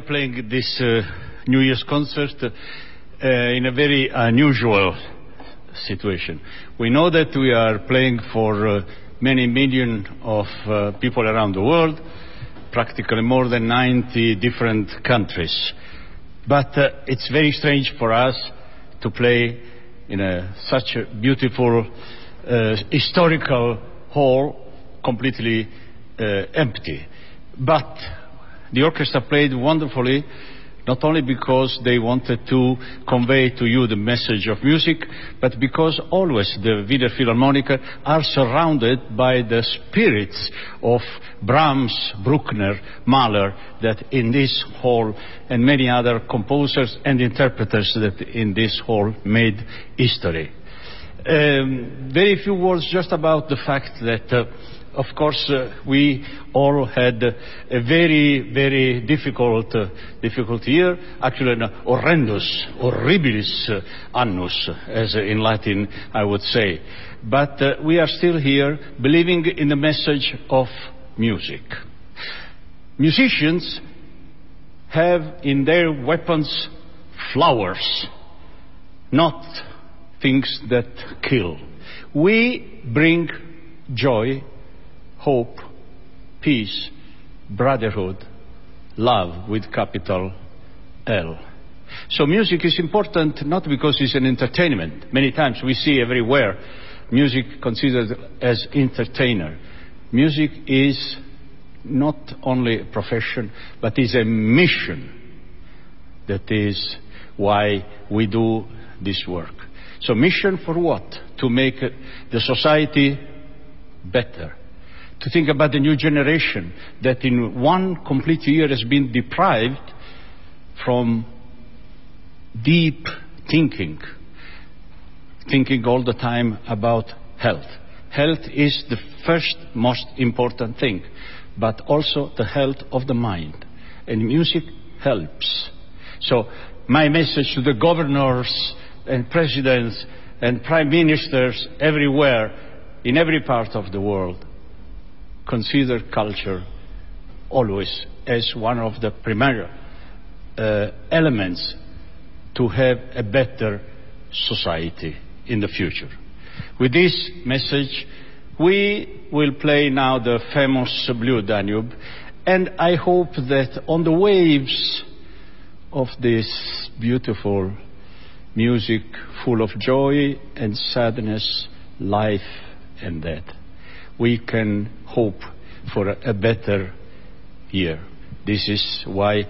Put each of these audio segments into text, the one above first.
are playing this uh, New Year's concert uh, in a very unusual situation. We know that we are playing for uh, many million of uh, people around the world, practically more than 90 different countries. But uh, it's very strange for us to play in a, such a beautiful uh, historical hall completely empty. But the orchestra played wonderfully, not only because they wanted to convey to you the message of music, but because always the Wiener Philharmoniker are surrounded by the spirits of Brahms, Bruckner, Mahler, that in this hall, and many other composers and interpreters that in this hall made history. Um, very few words just about the fact that uh, of course, uh, we all had uh, a very, very difficult, uh, difficult year, actually an horrendous, horribilis annus, as in Latin I would say. But uh, we are still here believing in the message of music. Musicians have in their weapons flowers, not things that kill. We bring joy hope, peace, brotherhood, love with capital L. So music is important not because it's an entertainment. Many times we see everywhere music considered as entertainer. Music is not only a profession, but is a mission. That is why we do this work. So mission for what? To make the society better to think about the new generation that in one complete year has been deprived from deep thinking, thinking all the time about health. Health is the first most important thing, but also the health of the mind. And music helps. So my message to the governors and presidents and prime ministers everywhere, in every part of the world, consider culture always as one of the primary uh, elements to have a better society in the future. With this message, we will play now the famous Blue Danube, and I hope that on the waves of this beautiful music full of joy and sadness, life and death, we can hope for a better year. This is why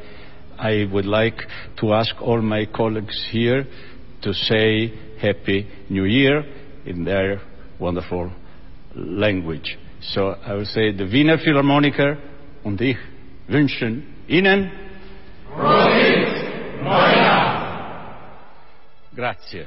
I would like to ask all my colleagues here to say Happy New Year in their wonderful language. So I will say the Wiener Philharmoniker und ich wünschen Ihnen Frohes Neujahr! Grazie.